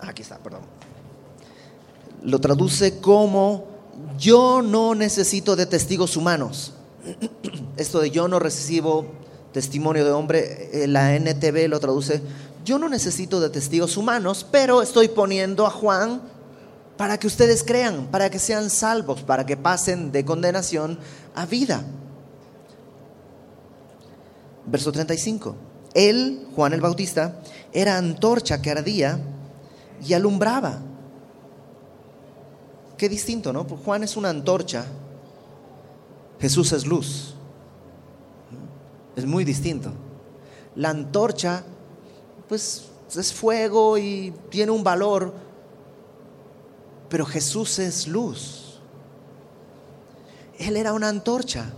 Speaker 1: aquí está, perdón. Lo traduce como yo no necesito de testigos humanos. Esto de yo no recibo testimonio de hombre, eh, la NTV lo traduce, yo no necesito de testigos humanos, pero estoy poniendo a Juan para que ustedes crean, para que sean salvos, para que pasen de condenación a vida. Verso 35. Él, Juan el Bautista, era antorcha que ardía y alumbraba. Qué distinto, ¿no? Juan es una antorcha, Jesús es luz. Es muy distinto. La antorcha, pues es fuego y tiene un valor, pero Jesús es luz. Él era una antorcha.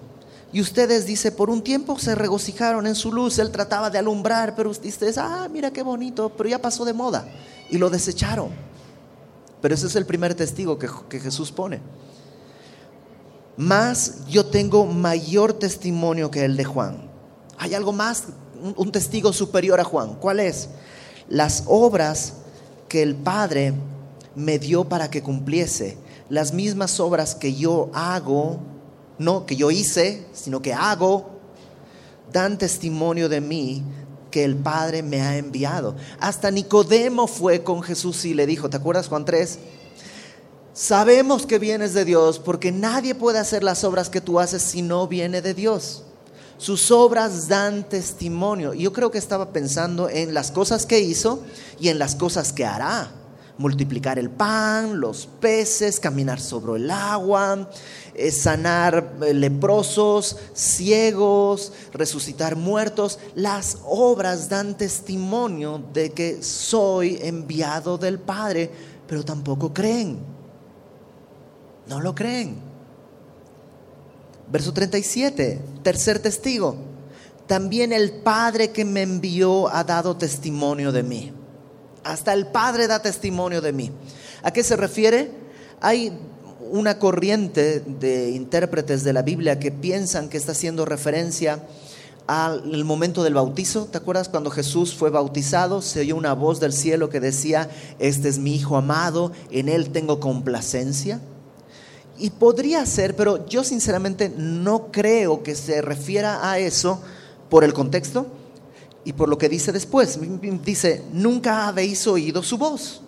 Speaker 1: Y ustedes, dice, por un tiempo se regocijaron en su luz, él trataba de alumbrar, pero ustedes, ah, mira qué bonito, pero ya pasó de moda y lo desecharon. Pero ese es el primer testigo que, que Jesús pone. Más yo tengo mayor testimonio que el de Juan. Hay algo más, un testigo superior a Juan. ¿Cuál es? Las obras que el Padre me dio para que cumpliese, las mismas obras que yo hago, no que yo hice, sino que hago, dan testimonio de mí que el Padre me ha enviado. Hasta Nicodemo fue con Jesús y le dijo, ¿te acuerdas Juan 3? Sabemos que vienes de Dios porque nadie puede hacer las obras que tú haces si no viene de Dios. Sus obras dan testimonio. Yo creo que estaba pensando en las cosas que hizo y en las cosas que hará. Multiplicar el pan, los peces, caminar sobre el agua, eh, sanar eh, leprosos, ciegos, resucitar muertos. Las obras dan testimonio de que soy enviado del Padre, pero tampoco creen. No lo creen. Verso 37, tercer testigo. También el Padre que me envió ha dado testimonio de mí. Hasta el Padre da testimonio de mí. ¿A qué se refiere? Hay una corriente de intérpretes de la Biblia que piensan que está haciendo referencia al momento del bautizo. ¿Te acuerdas cuando Jesús fue bautizado? Se oyó una voz del cielo que decía, este es mi Hijo amado, en él tengo complacencia. Y podría ser, pero yo sinceramente no creo que se refiera a eso por el contexto y por lo que dice después. Dice, nunca habéis oído su voz.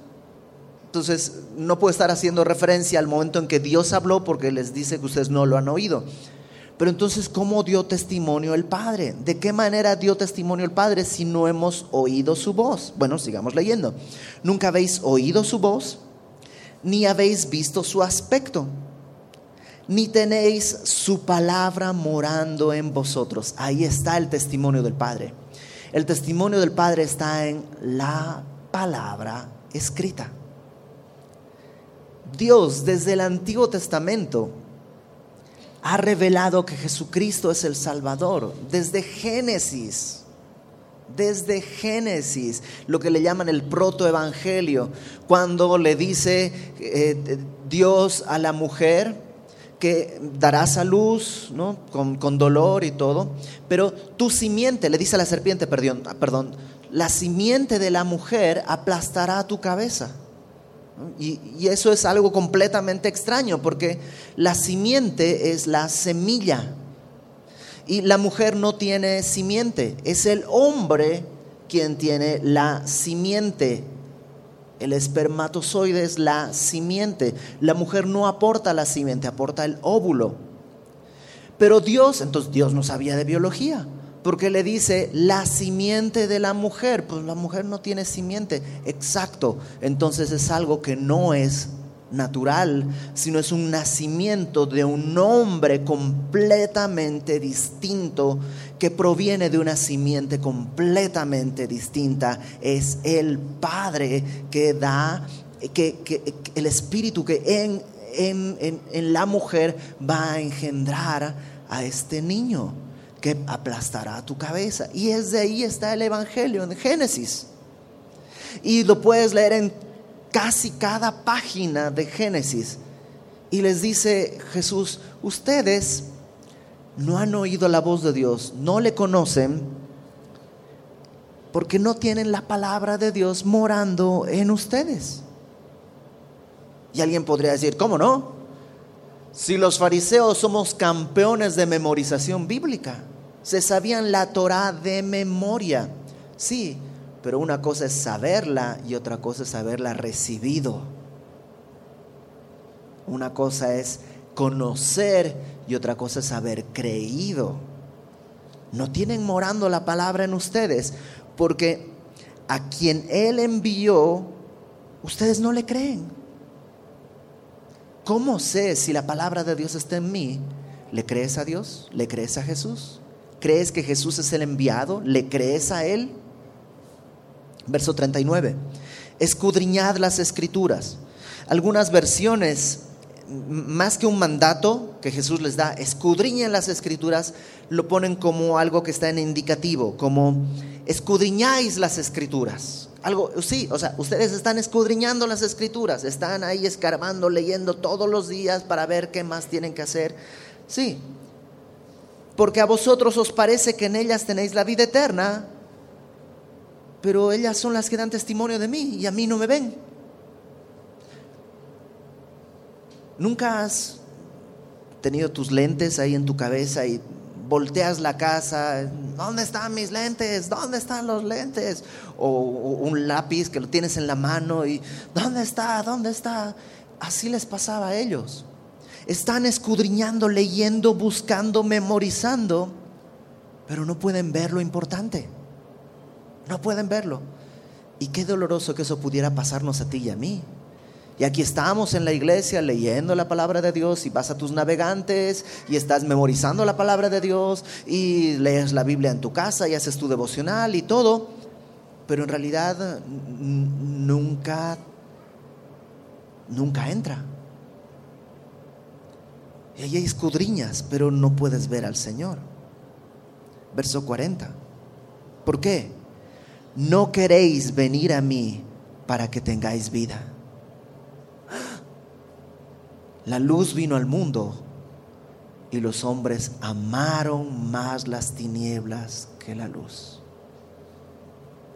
Speaker 1: Entonces, no puede estar haciendo referencia al momento en que Dios habló porque les dice que ustedes no lo han oído. Pero entonces, ¿cómo dio testimonio el Padre? ¿De qué manera dio testimonio el Padre si no hemos oído su voz? Bueno, sigamos leyendo. Nunca habéis oído su voz, ni habéis visto su aspecto ni tenéis su palabra morando en vosotros. Ahí está el testimonio del Padre. El testimonio del Padre está en la palabra escrita. Dios desde el Antiguo Testamento ha revelado que Jesucristo es el Salvador. Desde Génesis, desde Génesis, lo que le llaman el protoevangelio, cuando le dice eh, Dios a la mujer, que darás a luz, ¿no? Con, dolor y todo, pero tu simiente, le dice a la serpiente, perdón, perdón la simiente de la mujer aplastará tu cabeza. Y, y, eso es algo completamente extraño, porque la simiente es la semilla. Y la mujer no tiene simiente, es el hombre quien tiene la simiente. El espermatozoide es la simiente. La mujer no aporta la simiente, aporta el óvulo. Pero Dios, entonces Dios no sabía de biología, porque le dice la simiente de la mujer. Pues la mujer no tiene simiente. Exacto. Entonces es algo que no es natural, sino es un nacimiento de un hombre completamente distinto que proviene de una simiente completamente distinta. Es el Padre que da, que, el Espíritu que en, en, en la mujer va a engendrar a este niño que aplastará tu cabeza. Y es de ahí está el Evangelio, en Génesis. Y lo puedes leer en casi cada página de Génesis. Y les dice Jesús, ustedes no han oído la voz de Dios, no le conocen, porque no tienen la palabra de Dios morando en ustedes. Y alguien podría decir, ¿cómo no? Si los fariseos somos campeones de memorización bíblica, se sabían la Torah de memoria. Sí, pero una cosa es saberla y otra cosa es haberla recibido. Una cosa es conocer y otra cosa es haber creído. No tienen morando la palabra en ustedes, porque a quien Él envió, ustedes no le creen. ¿Cómo sé si la palabra de Dios está en mí? ¿Le crees a Dios? ¿Le crees a Jesús? ¿Crees que Jesús es el enviado? ¿Le crees a Él? Verso 39. Escudriñad las escrituras. Algunas versiones, más que un mandato que Jesús les da, escudriñen las escrituras, lo ponen como algo que está en indicativo, como escudriñáis las escrituras. Algo, sí, o sea, ustedes están escudriñando las escrituras, están ahí escarbando, leyendo todos los días para ver qué más tienen que hacer. Sí, porque a vosotros os parece que en ellas tenéis la vida eterna, pero ellas son las que dan testimonio de mí y a mí no me ven. ¿Nunca has tenido tus lentes ahí en tu cabeza y volteas la casa, ¿dónde están mis lentes? ¿Dónde están los lentes? O, un lápiz que lo tienes en la mano y ¿dónde está? ¿Dónde está? Así les pasaba a ellos. Están escudriñando, leyendo, buscando, memorizando, pero no pueden ver lo importante. No pueden verlo. Y qué doloroso que eso pudiera pasarnos a ti y a mí. Y aquí estamos en la iglesia leyendo la palabra de Dios y vas a tus navegantes y estás memorizando la palabra de Dios y lees la Biblia en tu casa y haces tu devocional y todo, pero en realidad nunca, nunca entra. Y ahí hay escudriñas, pero no puedes ver al Señor. Verso 40. ¿Por qué? No queréis venir a mí para que tengáis vida. La luz vino al mundo y los hombres amaron más las tinieblas que la luz.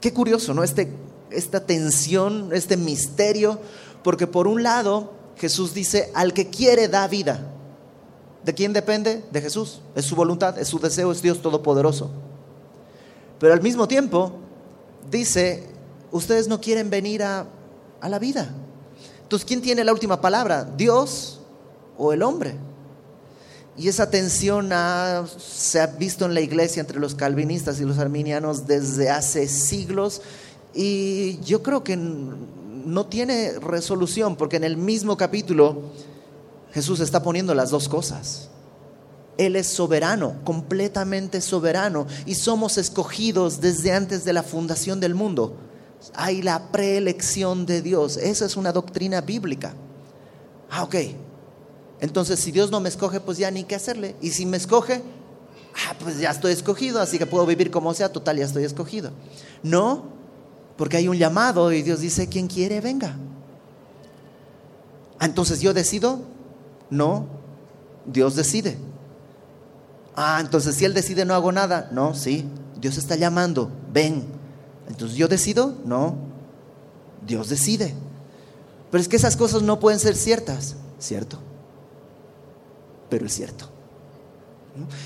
Speaker 1: Qué curioso, ¿no? Este, esta tensión, este misterio, porque por un lado Jesús dice, al que quiere da vida. ¿De quién depende? De Jesús. Es su voluntad, es su deseo, es Dios Todopoderoso. Pero al mismo tiempo dice, ustedes no quieren venir a, a la vida. Entonces, ¿quién tiene la última palabra? ¿Dios o el hombre. Y esa tensión se ha visto en la iglesia entre los calvinistas y los arminianos desde hace siglos y yo creo que no tiene resolución porque en el mismo capítulo Jesús está poniendo las dos cosas. Él es soberano, completamente soberano, y somos escogidos desde antes de la fundación del mundo. Hay la preelección de Dios. Esa es una doctrina bíblica. Ah, ok. Entonces, si Dios no me escoge, pues ya ni qué hacerle. Y si me escoge, ah, pues ya estoy escogido, así que puedo vivir como sea, total, ya estoy escogido. No, porque hay un llamado y Dios dice, quien quiere, venga. Ah, entonces yo decido. No, Dios decide. Ah, entonces si Él decide no hago nada. No, sí, Dios está llamando, ven. Entonces yo decido. No, Dios decide. Pero es que esas cosas no pueden ser ciertas, ¿cierto? Pero es cierto.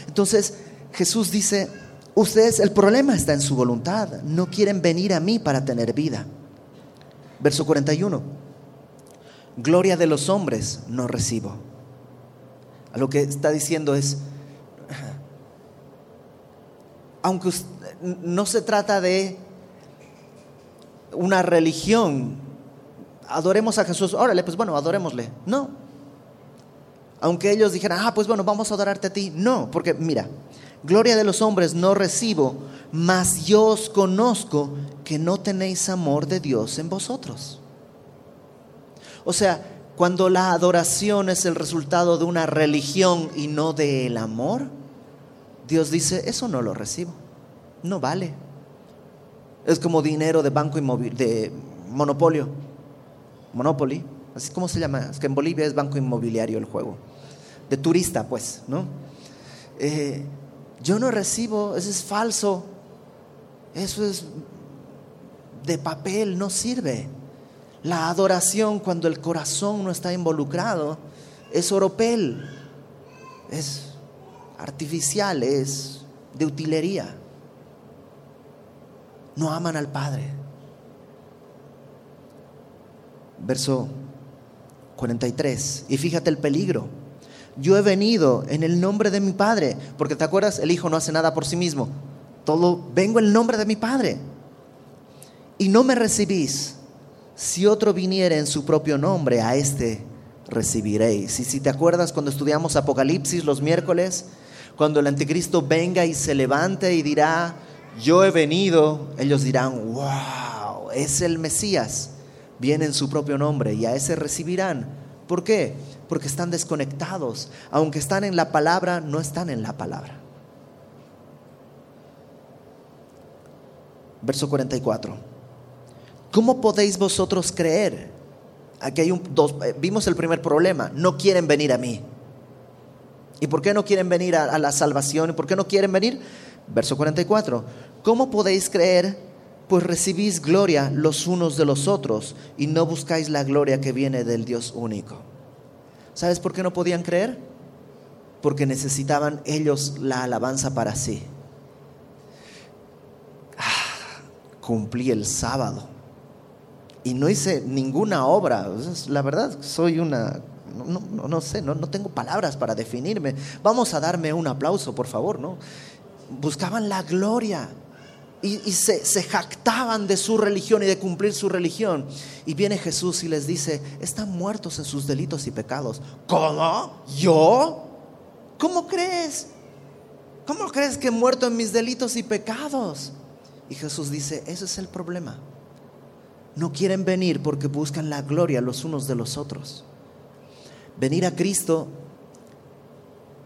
Speaker 1: Entonces Jesús dice, ustedes, el problema está en su voluntad, no quieren venir a mí para tener vida. Verso 41, gloria de los hombres no recibo. A lo que está diciendo es, aunque no se trata de una religión, adoremos a Jesús, órale, pues bueno, adorémosle. No, aunque ellos dijeran, ah, pues bueno, vamos a adorarte a ti. No, porque mira, gloria de los hombres no recibo, mas yo os conozco que no tenéis amor de Dios en vosotros. O sea, cuando la adoración es el resultado de una religión y no del amor, Dios dice, eso no lo recibo, no vale. Es como dinero de banco inmobiliario, de monopolio, Monopoly, así como se llama, es que en Bolivia es banco inmobiliario el juego, de turista pues, ¿no? Eh, yo no recibo, eso es falso, eso es de papel, no sirve. La adoración cuando el corazón no está involucrado es oropel, es artificial, es de utilería. No aman al Padre. Verso 43. Y fíjate el peligro. Yo he venido en el nombre de mi Padre, porque te acuerdas, el Hijo no hace nada por sí mismo. Todo vengo en nombre de mi Padre. Y no me recibís. Si otro viniera en su propio nombre, a este recibiréis. Y si te acuerdas cuando estudiamos Apocalipsis los miércoles, cuando el anticristo venga y se levante y dirá, yo he venido, ellos dirán, wow, es el Mesías, viene en su propio nombre y a ese recibirán. ¿Por qué? Porque están desconectados, aunque están en la palabra, no están en la palabra. Verso 44. ¿Cómo podéis vosotros creer? Aquí hay un, dos, eh, vimos el primer problema, no quieren venir a mí. ¿Y por qué no quieren venir a, la salvación? ¿Y por qué no quieren venir? Verso 44. ¿Cómo podéis creer? Pues recibís gloria los unos de los otros y no buscáis la gloria que viene del Dios único. ¿Sabes por qué no podían creer? Porque necesitaban ellos la alabanza para sí. Ah, cumplí el sábado y no hice ninguna obra. La verdad, soy una no, no, sé, no, no, tengo palabras para definirme. Vamos a darme un aplauso, por favor, ¿no? Buscaban la gloria y, se, se, jactaban de su religión y de cumplir su religión. Y viene Jesús y les dice, están muertos en sus delitos y pecados. ¿Cómo? ¿Yo? ¿Cómo crees? ¿Cómo crees que he muerto en mis delitos y pecados? Y Jesús dice, ese es el problema. No quieren venir porque buscan la gloria los unos de los otros. Venir a Cristo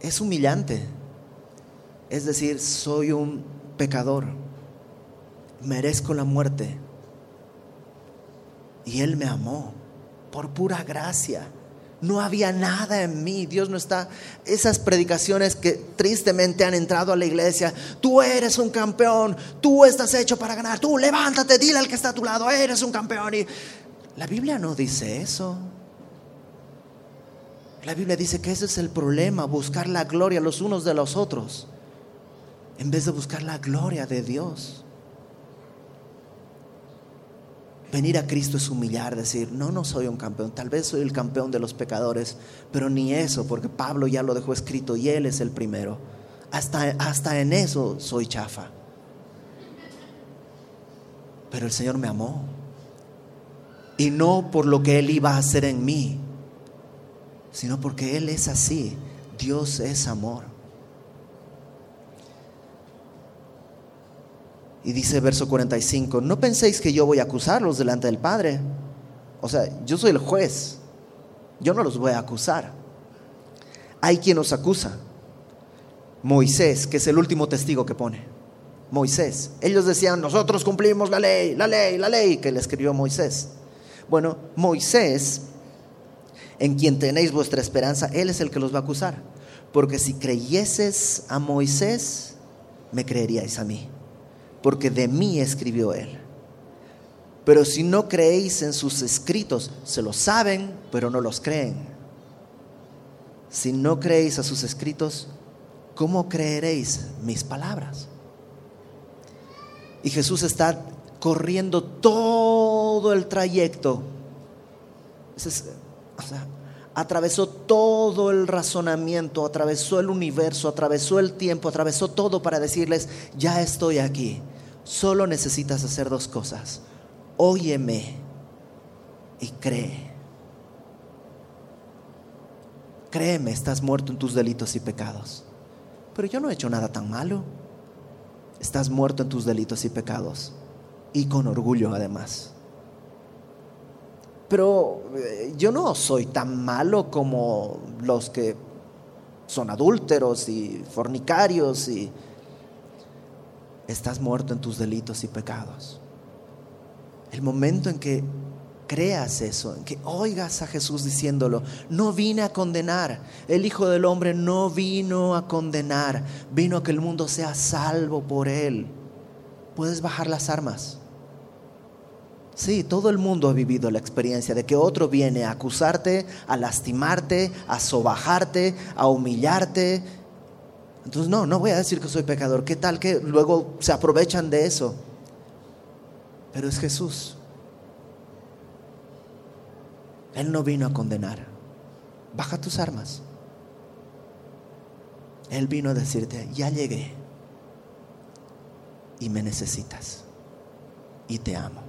Speaker 1: es humillante. Es decir, soy un pecador, merezco la muerte. Y Él me amó por pura gracia. No había nada en mí. Dios no está. Esas predicaciones que tristemente han entrado a la iglesia. Tú eres un campeón. Tú estás hecho para ganar. Tú levántate, dile al que está a tu lado. Eres un campeón. Y la Biblia no dice eso. La Biblia dice que ese es el problema, buscar la gloria los unos de los otros, en vez de buscar la gloria de Dios. Venir a Cristo es humillar, decir, no, no soy un campeón, tal vez soy el campeón de los pecadores, pero ni eso, porque Pablo ya lo dejó escrito y él es el primero. Hasta, hasta en eso soy chafa. Pero el Señor me amó. Y no por lo que Él iba a hacer en mí, sino porque Él es así. Dios es amor. Y dice verso 45, no penséis que yo voy a acusarlos delante del Padre. O sea, yo soy el juez. Yo no los voy a acusar. Hay quien los acusa. Moisés, que es el último testigo que pone. Moisés. Ellos decían, nosotros cumplimos la ley, la ley, la ley que le escribió Moisés. Bueno, Moisés en quien tenéis vuestra esperanza, Él es el que los va a acusar. Porque si creyeses a Moisés, me creeríais a mí, porque de mí escribió Él. Pero si no creéis en sus escritos, se lo saben, pero no los creen. Si no creéis a sus escritos, ¿cómo creeréis mis palabras? Y Jesús está corriendo todo el trayecto. Es, atravesó todo el razonamiento, atravesó el universo, atravesó el tiempo, atravesó todo para decirles, ya estoy aquí. Solo necesitas hacer dos cosas. Óyeme y cree. Créeme, estás muerto en tus delitos y pecados. Pero yo no he hecho nada tan malo. Estás muerto en tus delitos y pecados. Y con orgullo además. Pero eh, yo no soy tan malo como los que son adúlteros y fornicarios y estás muerto en tus delitos y pecados. El momento en que creas eso, en que oigas a Jesús diciéndolo, no vine a condenar, el Hijo del Hombre no vino a condenar, vino a que el mundo sea salvo por él. Puedes bajar las armas. Sí, todo el mundo ha vivido la experiencia de que otro viene a acusarte, a lastimarte, a sobajarte, a humillarte. Entonces, no, no voy a decir que soy pecador. ¿Qué tal que luego se aprovechan de eso? Pero es Jesús. Él no vino a condenar. Baja tus armas. Él vino a decirte, ya llegué y me necesitas y te amo.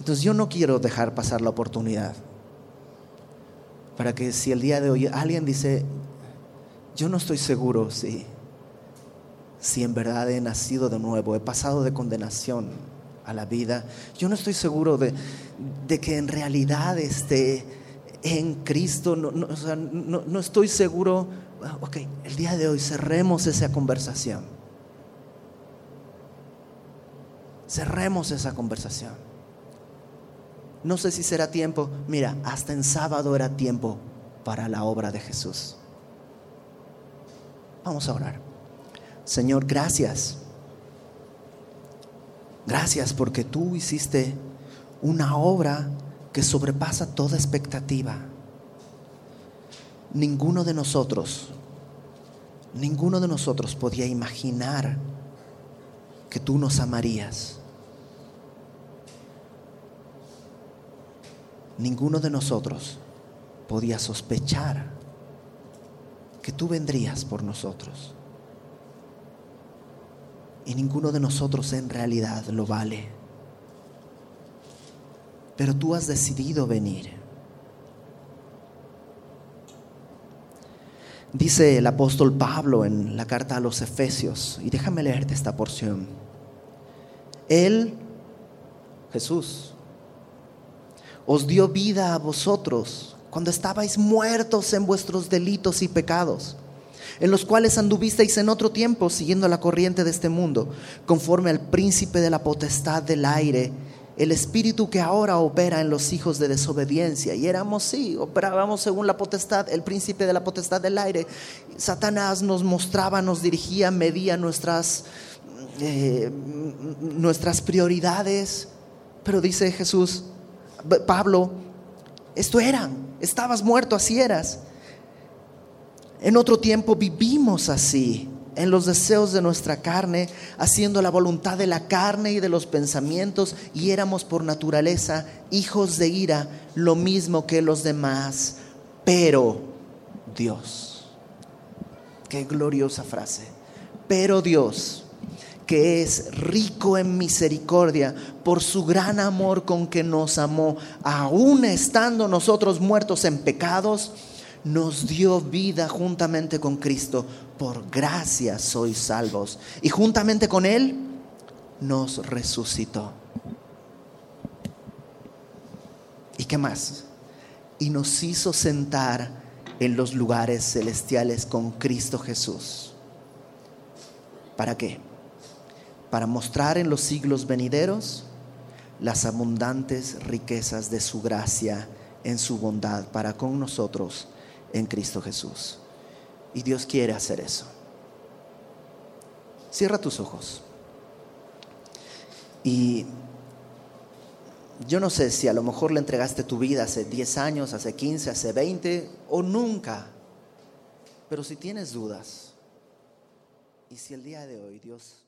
Speaker 1: Entonces yo no quiero dejar pasar la oportunidad para que si el día de hoy alguien dice, yo no estoy seguro si, si en verdad he nacido de nuevo, he pasado de condenación a la vida, yo no estoy seguro de, que en realidad esté en Cristo, no, no estoy seguro, ok, el día de hoy cerremos esa conversación. Cerremos esa conversación. No sé si será tiempo. Mira, hasta en sábado era tiempo para la obra de Jesús. Vamos a orar. Señor, gracias. Gracias porque tú hiciste una obra que sobrepasa toda expectativa. Ninguno de nosotros, ninguno de nosotros podía imaginar que tú nos amarías ninguno de nosotros podía sospechar que tú vendrías por nosotros. Y ninguno de nosotros en realidad lo vale. Pero tú has decidido venir. Dice el apóstol Pablo en la carta a los Efesios, y déjame leerte esta porción. Él, Jesús, os dio vida a vosotros cuando estabais muertos en vuestros delitos y pecados, en los cuales anduvisteis en otro tiempo siguiendo la corriente de este mundo, conforme al príncipe de la potestad del aire, el espíritu que ahora opera en los hijos de desobediencia. Y éramos, sí, operábamos según la potestad, el príncipe de la potestad del aire. Satanás nos mostraba, nos dirigía, medía nuestras, eh, nuestras prioridades. Pero dice Jesús, Pablo, esto eran, estabas muerto, así eras. En otro tiempo vivimos así, en los deseos de nuestra carne, haciendo la voluntad de la carne y de los pensamientos, y éramos por naturaleza hijos de ira, lo mismo que los demás. Pero Dios, qué gloriosa frase, pero Dios que es rico en misericordia por su gran amor con que nos amó, aún estando nosotros muertos en pecados, nos dio vida juntamente con Cristo. Por gracia sois salvos. Y juntamente con Él nos resucitó. ¿Y qué más? Y nos hizo sentar en los lugares celestiales con Cristo Jesús. ¿Para qué? Para mostrar en los siglos venideros las abundantes riquezas de su gracia en su bondad para con nosotros en Cristo Jesús. Y Dios quiere hacer eso. Cierra tus ojos. Y yo no sé si a lo mejor le entregaste tu vida hace 10 años, hace 15, hace 20 o nunca. Pero si tienes dudas, y si el día de hoy Dios